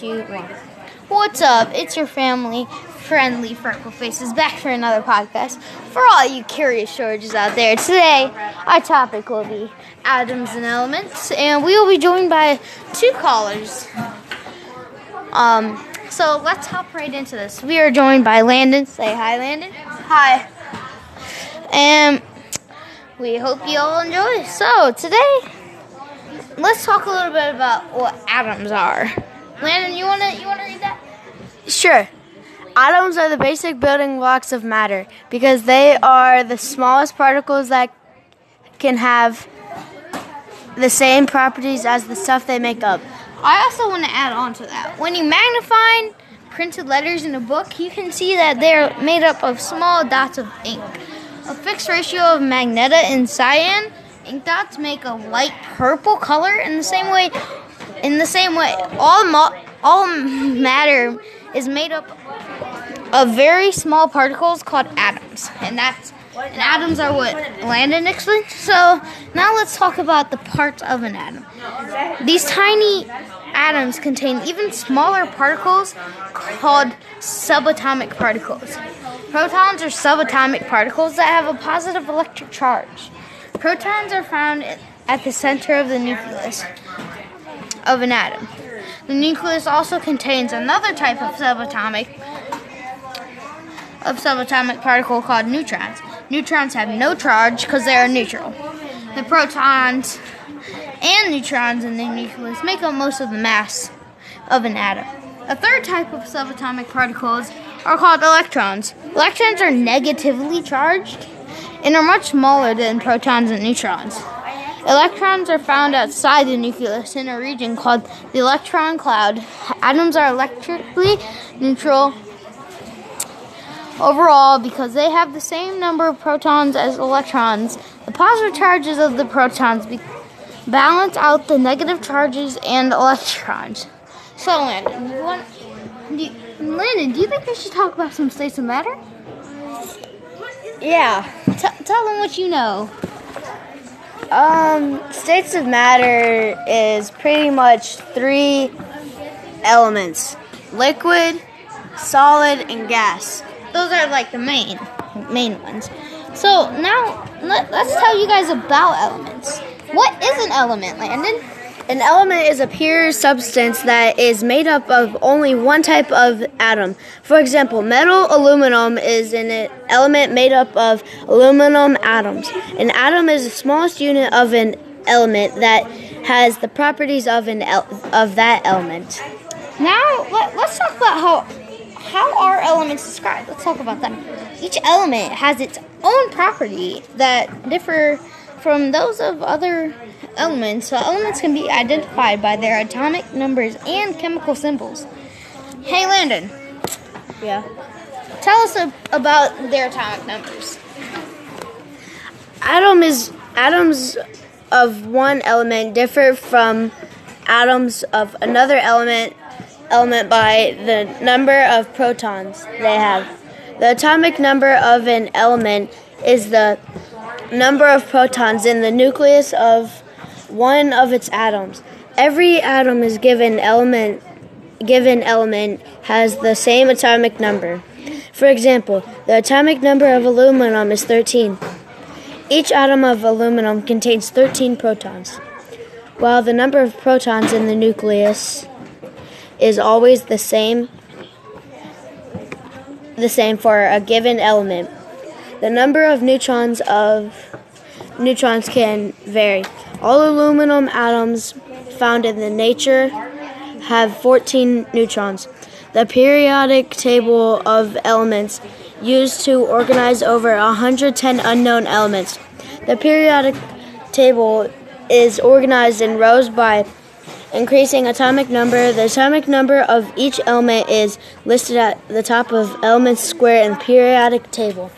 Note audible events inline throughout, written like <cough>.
two, one. What's up? It's your family friendly Freckle Faces back for another podcast. For all you curious Georges out there, today our topic will be atoms and elements, and we will be joined by two callers. Um, so let's hop right into this. We are joined by Landon. Say hi, Landon. Hi. And we hope you all enjoy. So today, let's talk a little bit about what atoms are. Landon, you wanna you wanna read that? Sure. Atoms are the basic building blocks of matter because they are the smallest particles that can have the same properties as the stuff they make up. I also want to add on to that. When you magnify printed letters in a book, you can see that they're made up of small dots of ink. A fixed ratio of magenta and cyan ink dots make a light purple color. In the same way, in the same way, all all matter is made up of very small particles called atoms, and that's and atoms are what Landon explained. So now let's talk about the parts of an atom. These tiny atoms contain even smaller particles called subatomic particles. Protons are subatomic particles that have a positive electric charge. Protons are found at the center of the nucleus of an atom. The nucleus also contains another type of subatomic of subatomic particle called neutrons. Neutrons have no charge because they are neutral. The protons and neutrons in the nucleus make up most of the mass of an atom. A third type of subatomic particles are called electrons. Electrons are negatively charged and are much smaller than protons and neutrons. Electrons are found outside the nucleus in a region called the electron cloud. Atoms are electrically neutral overall because they have the same number of protons as electrons. The positive charges of the protons be- balance out the negative charges and electrons. So, Landon, you want, do you, Landon, do you think we should talk about some states of matter? Yeah. T- tell them what you know. Um, states of matter is pretty much three elements liquid, solid, and gas. Those are like the main main ones. So now let, us tell you guys about elements. What is an element, Landon? An element is a pure substance that is made up of only one type of atom. For example, metal aluminum is an element made up of aluminum atoms. An atom is the smallest unit of an element that has the properties of an of that element. Now let, let's talk about how how are elements described? Let's talk about that. Each element has its own property that differ from those of other elements. So elements can be identified by their atomic numbers and chemical symbols. Hey Landon. Yeah. Tell us a, about their atomic numbers. Atom is atoms of one element differ from atoms of another element element by the number of protons they have. The atomic number of an element is the number of protons in the nucleus of one of its atoms. Every atom is given element given element has the same atomic number. For example, the atomic number of aluminum is 13. Each atom of aluminum contains 13 protons, while the number of protons in the nucleus is always the same the same for a given element. The number of neutrons of neutrons can vary. All aluminum atoms found in the nature have 14 neutrons. The periodic table of elements used to organize over 110 unknown elements. The periodic table is organized in rows by increasing atomic number. The atomic number of each element is listed at the top of elements square in the periodic table.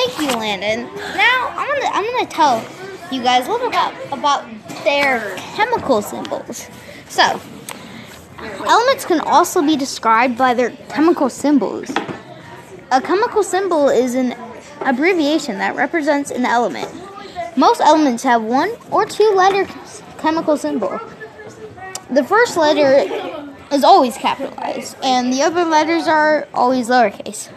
Thank you, Landon. Now I'm gonna I'm gonna tell you guys a little about about their chemical symbols. So elements can also be described by their chemical symbols. A chemical symbol is an abbreviation that represents an element. Most elements have one or two letter chemical symbol. The first letter is always capitalized, and the other letters are always lowercase.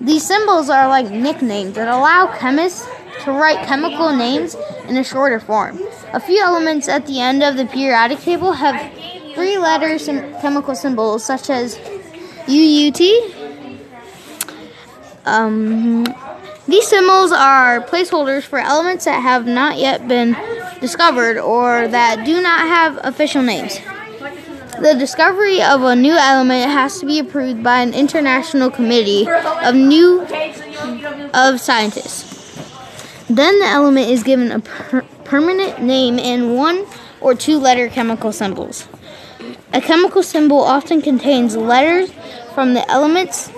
These symbols are like nicknames that allow chemists to write chemical names in a shorter form. A few elements at the end of the periodic table have three letter sim- chemical symbols such as UUT. Um, these symbols are placeholders for elements that have not yet been discovered or that do not have official names. The discovery of a new element has to be approved by an international committee of new of scientists. Then the element is given a per- permanent name and one or two letter chemical symbols. A chemical symbol often contains letters from the element's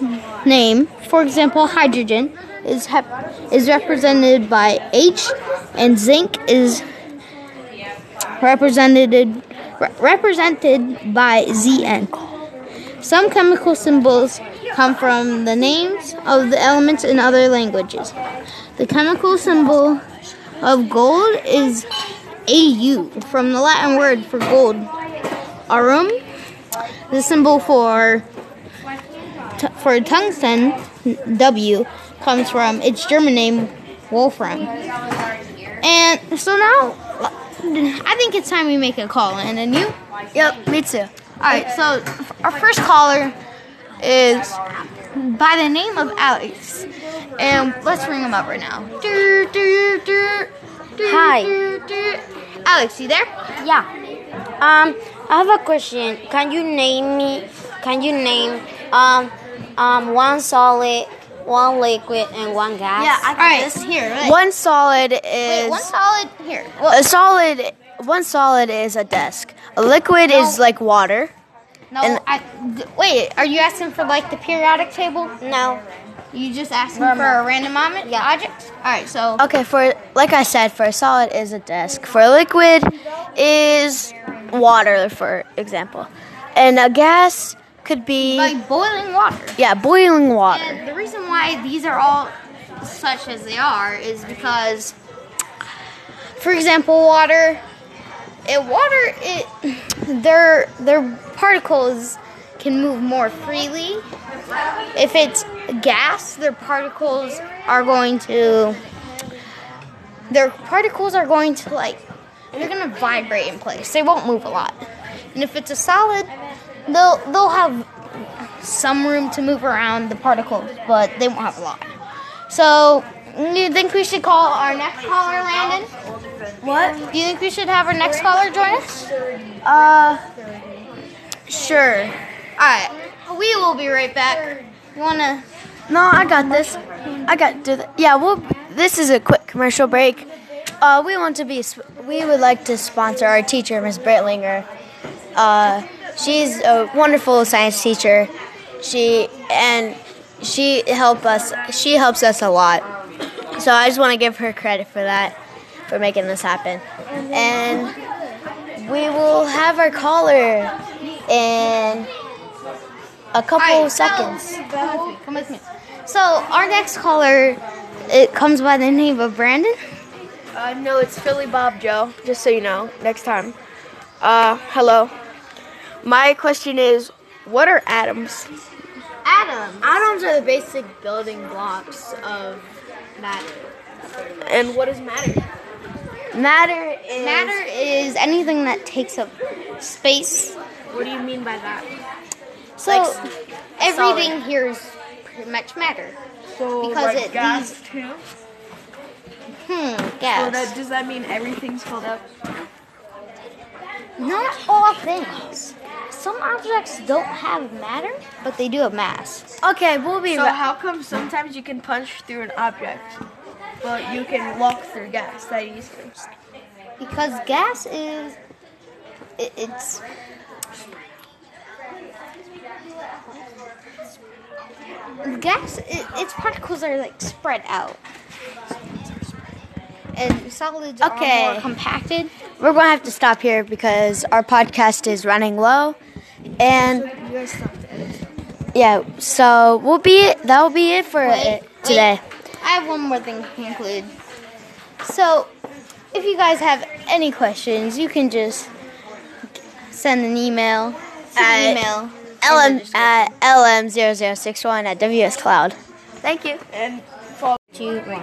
name. For example, hydrogen is hep- is represented by H, and zinc is represented re- represented by ZN. Some chemical symbols come from the names of the elements in other languages. The chemical symbol of gold is AU from the Latin word for gold. Aurum, the symbol for t- for tungsten W comes from its German name Wolfram. And so now I think it's time we make a call And then you Yep, me too. Alright, so our first caller is by the name of Alex. And let's ring him up right now. Hi. Alex, you there? Yeah. Um, I have a question. Can you name me? Can you name um um one solid, one liquid, and one gas? Yeah, I Alright, here. Wait, One solid is wait, one solid. Here. Well, a solid. One solid is a desk. A liquid is like water. no, and- I, d- wait, are you asking for like the periodic table? No. You just asking for a random moment? Yeah. Object? Alright, so. Okay, for like I said, for a solid is a desk. For a liquid is water, for example, and a gas could be Like boiling water. yeah, boiling water. And the reason why these are all such as they are is because, for example, water. It water it their their particles can move more freely. If it's gas, their particles are going to their particles are going to like they're gonna vibrate in place. They won't move a lot. And if it's a solid, they'll they'll have some room to move around the particles, but they won't have a lot. So, you think we should call our next caller, Landon? What? Do you think we should have our next caller join us? Uh, sure. Alright, we will be right back. You wanna. No, I got this. I got do the, yeah. Well, this is a quick commercial break. Uh, we want to be. We would like to sponsor our teacher, Miss Breitlinger. Uh, she's a wonderful science teacher. She and she help us. She helps us a lot. So I just want to give her credit for that, for making this happen. And we will have our caller in a couple Alright, seconds. So, come with me. Come with me. So, our next caller, it comes by the name of Brandon. Uh, no, it's Philly Bob Joe, just so you know, next time. Uh, hello. My question is, what are atoms? Adam. Atoms are the basic building blocks of matter. And what is matter? Matter is... Matter is anything that takes up space. What do you mean by that? So, Like everything here is pretty much matter. So Because like it- gas these- too. Hmm, So gas. that does that mean everything's filled up? Not all things. Some objects don't have matter, but they do have mass. Okay, we'll be So right how come sometimes you can punch through an object, but you can walk through gas that easily? Because gas is. It, it's. Gas, it, its particles are like spread out. And solids are Okay. more compacted. We're going to have to stop here because our podcast is running low. And You guys stop to edit. yeah, so we'll be that will be it for Wait, it today. wait. I have one more thing to conclude. So, if you guys have any questions, you can just send an email. At email. LM at LM0061 at WS Cloud. Thank you. And Two, one.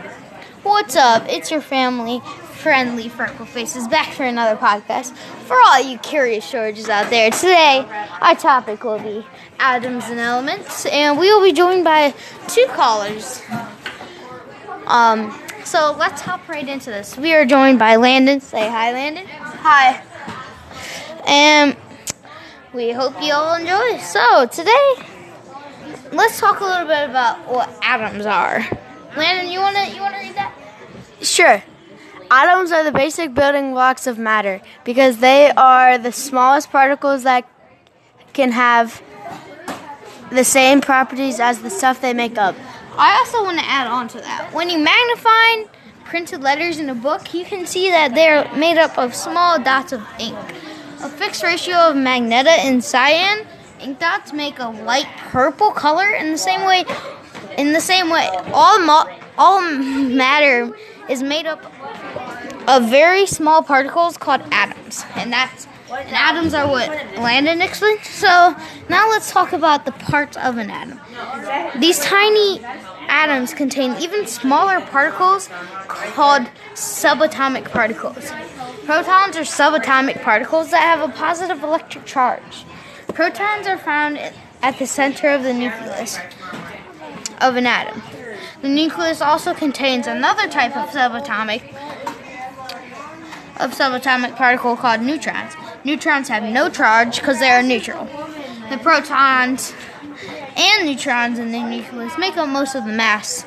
What's up? It's your family friendly Freckle Faces back for another podcast. For all you curious Georges out there, today our topic will be atoms and elements, and we will be joined by two callers. Um, so let's hop right into this. We are joined by Landon. Say hi, Landon. hi. And we hope you all enjoy. So today, let's talk a little bit about what atoms are. Landon, you wanna you wanna read that? Sure. Atoms are the basic building blocks of matter because they are the smallest particles that can have the same properties as the stuff they make up. I also want to add on to that. When you magnify printed letters in a book, you can see that they're made up of small dots of ink. A fixed ratio of magenta and cyan ink dots make a light purple color. In the same way, in the same way, all mo- all <laughs> matter is made up of very small particles called atoms, and that's and atoms are what Landon explained. So now let's talk about the parts of an atom. These tiny atoms contain even smaller particles called subatomic particles. Protons are subatomic particles that have a positive electric charge. Protons are found at the center of the nucleus of an atom. The nucleus also contains another type of subatomic of subatomic particle called neutrons. Neutrons have no charge because they are neutral. The protons and neutrons in the nucleus make up most of the mass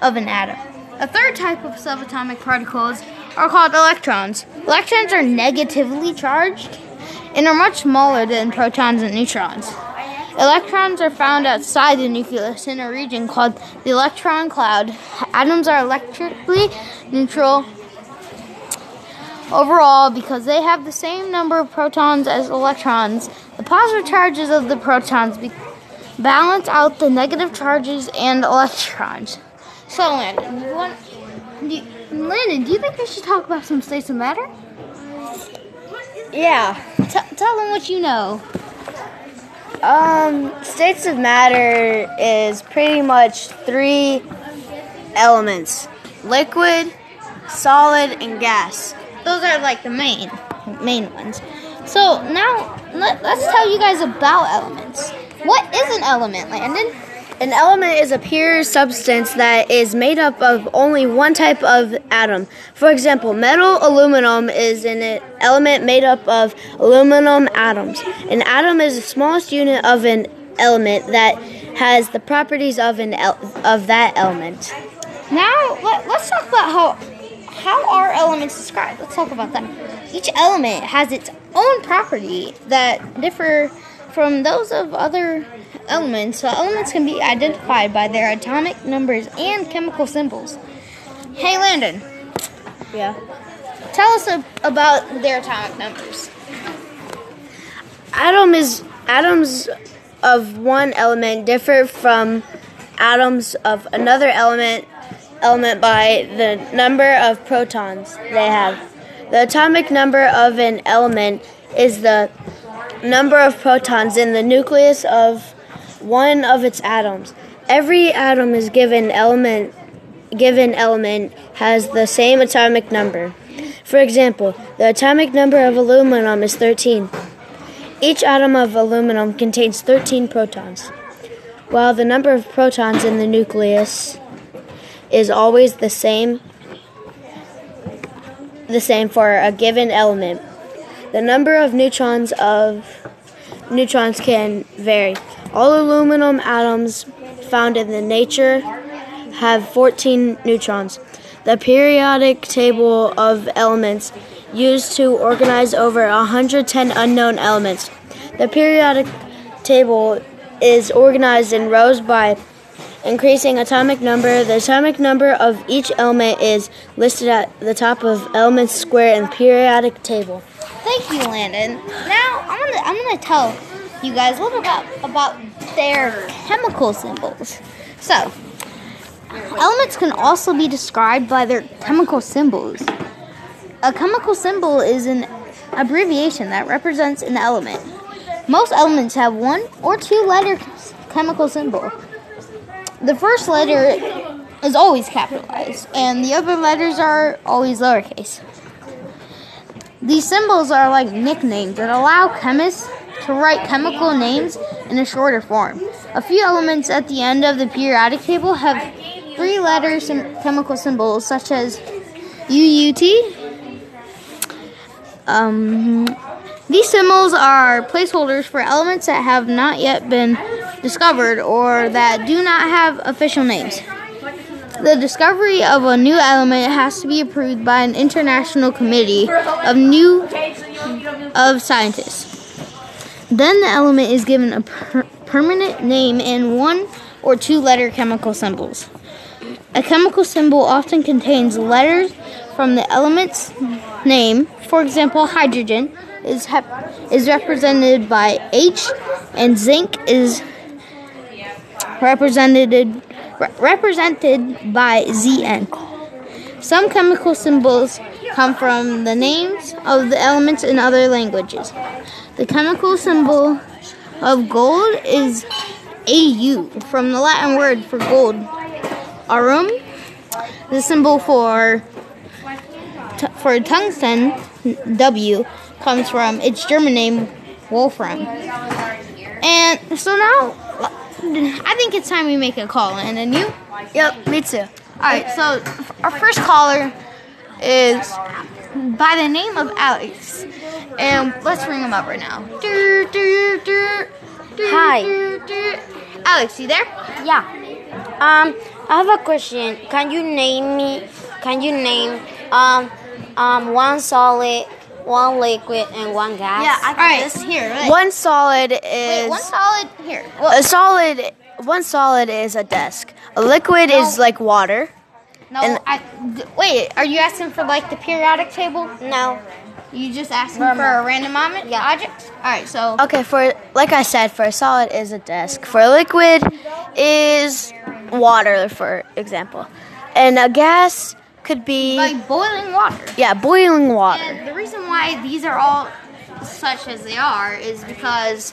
of an atom. A third type of subatomic particles are called electrons. Electrons are negatively charged and are much smaller than protons and neutrons. Electrons are found outside the nucleus in a region called the electron cloud. Atoms are electrically neutral overall because they have the same number of protons as electrons. The positive charges of the protons be- balance out the negative charges and electrons. So, Landon, you want, do you, Landon, do you think we should talk about some states of matter? Yeah. T- tell them what you know. Um, states of matter is pretty much three elements liquid, solid, and gas. Those are like the main main ones. So now let, let's tell you guys about elements. What is an element, Landon? An element is a pure substance that is made up of only one type of atom. For example, metal aluminum is an element made up of aluminum atoms. An atom is the smallest unit of an element that has the properties of an el- of that element. Now let, let's talk about how how are elements described. Let's talk about that. Each element has its own property that differ from those of other elements. So elements can be identified by their atomic numbers and chemical symbols. Hey Landon, Yeah. tell us about their atomic numbers. Atom is atoms of one element differ from atoms of another element element by the number of protons they have. The atomic number of an element is the number of protons in the nucleus of one of its atoms. Every atom is given element given element has the same atomic number. For example, the atomic number of aluminum is 13. Each atom of aluminum contains 13 protons, while the number of protons in the nucleus is always the same the same for a given element. The number of neutrons of neutrons can vary. All aluminum atoms found in the nature have 14 neutrons. The periodic table of elements used to organize over 110 unknown elements. The periodic table is organized in rows by increasing atomic number. The atomic number of each element is listed at the top of elements square in periodic table. Thank you, Landon. Now I'm gonna I'm gonna tell you guys a little about about their chemical symbols. So elements can also be described by their chemical symbols. A chemical symbol is an abbreviation that represents an element. Most elements have one or two letter chemical symbol. The first letter is always capitalized, and the other letters are always lowercase. These symbols are like nicknames that allow chemists to write chemical names in a shorter form. A few elements at the end of the periodic table have three letter sim- chemical symbols, such as UUT. Um, these symbols are placeholders for elements that have not yet been discovered or that do not have official names. The discovery of a new element has to be approved by an international committee of new of scientists. Then the element is given a per- permanent name and one or two letter chemical symbols. A chemical symbol often contains letters from the element's name. For example, hydrogen is is represented by H, and zinc is represented re- represented by ZN. Some chemical symbols come from the names of the elements in other languages. The chemical symbol of gold is AU from the Latin word for gold. Aurum, the symbol for t- for tungsten W comes from its German name Wolfram. And so now I think it's time we make a call in and you Yep, me too. Alright, so our first caller is by the name of Alex. And let's ring him up right now. Hi. Alex, you there? Yeah. Um, I have a question. Can you name me? Can you name um um one solid, one liquid, and one gas? Yeah, I Alright, here. Wait, One solid is wait, one solid. Here. Well, a solid. One solid is a desk. A liquid is like water. no, and- I. d- Wait, are you asking for like the periodic table? No. You just asking for a random moment? Yeah. Object? Alright, so. Okay, for like I said, for a solid is a desk. For a liquid is water, for example, and a gas could be Like boiling water. yeah, boiling water. And the reason why these are all such as they are is because,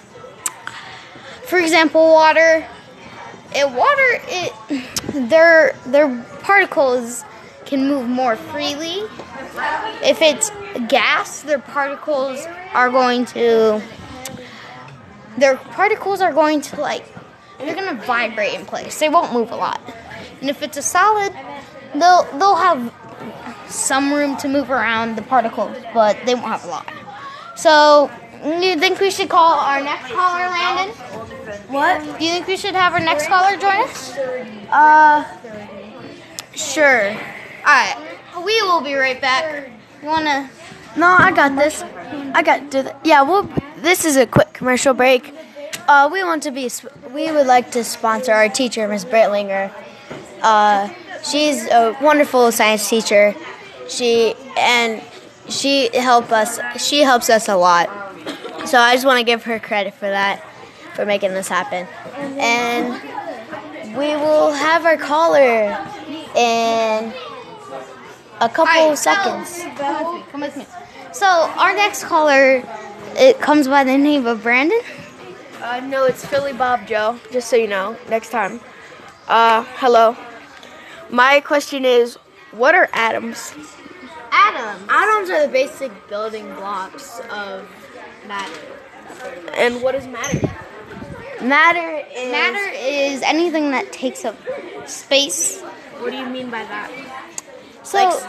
for example, water. It water it their their particles can move more freely. If it's gas, their particles are going to their particles are going to like they're gonna vibrate in place. They won't move a lot. And if it's a solid, they'll they'll have some room to move around the particles, but they won't have a lot. So, you think we should call our next caller, Landon? What? Do you think we should have our next caller join us? Uh, sure. Alright, we will be right back. You wanna. No, I got this. I got do that. Yeah, well, this is a quick commercial break. Uh, we want to be. We would like to sponsor our teacher, Miss Britlinger. Uh, she's a wonderful science teacher. She and she help us. She helps us a lot. So I just want to give her credit for that, for making this happen. And we will have our caller in a couple Alright, so- seconds. Come with me, come with me. So, our next caller, it comes by the name of Brandon. Uh, no, it's Philly Bob Joe, just so you know, next time. Uh, hello. My question is, what are atoms? Atoms. Atoms are the basic building blocks of matter. And what is matter? Matter is Matter is anything that takes up space. What do you mean by that? So, Like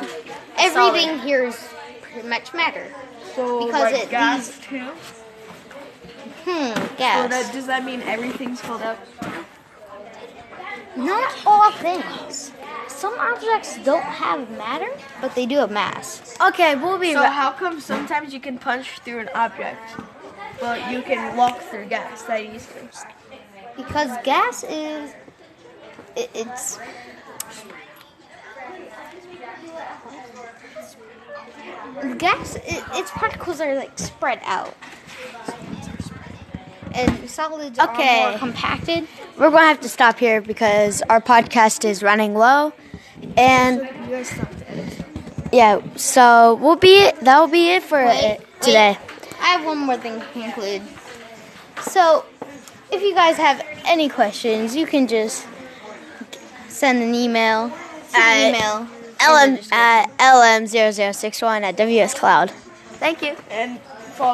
everything here is pretty much matter. So, Because like it- gas these- too? Hmm, So gas. that, does that mean everything's filled up? Not all things. Some objects don't have matter, but they do have mass. Okay, we'll be So right. how come sometimes you can punch through an object, but you can walk through gas that easily? Because gas is. It, it's. Gas, it, its particles are like spread out. And solids are Okay. more compacted. We're gonna have to stop here because our podcast is running low, and yeah, so we'll be that will be it for Wait. it today. I have one more thing to conclude. So, if you guys have any questions, you can just send an email. Send an At email. LM at LM0061 at WS Cloud. Thank you. And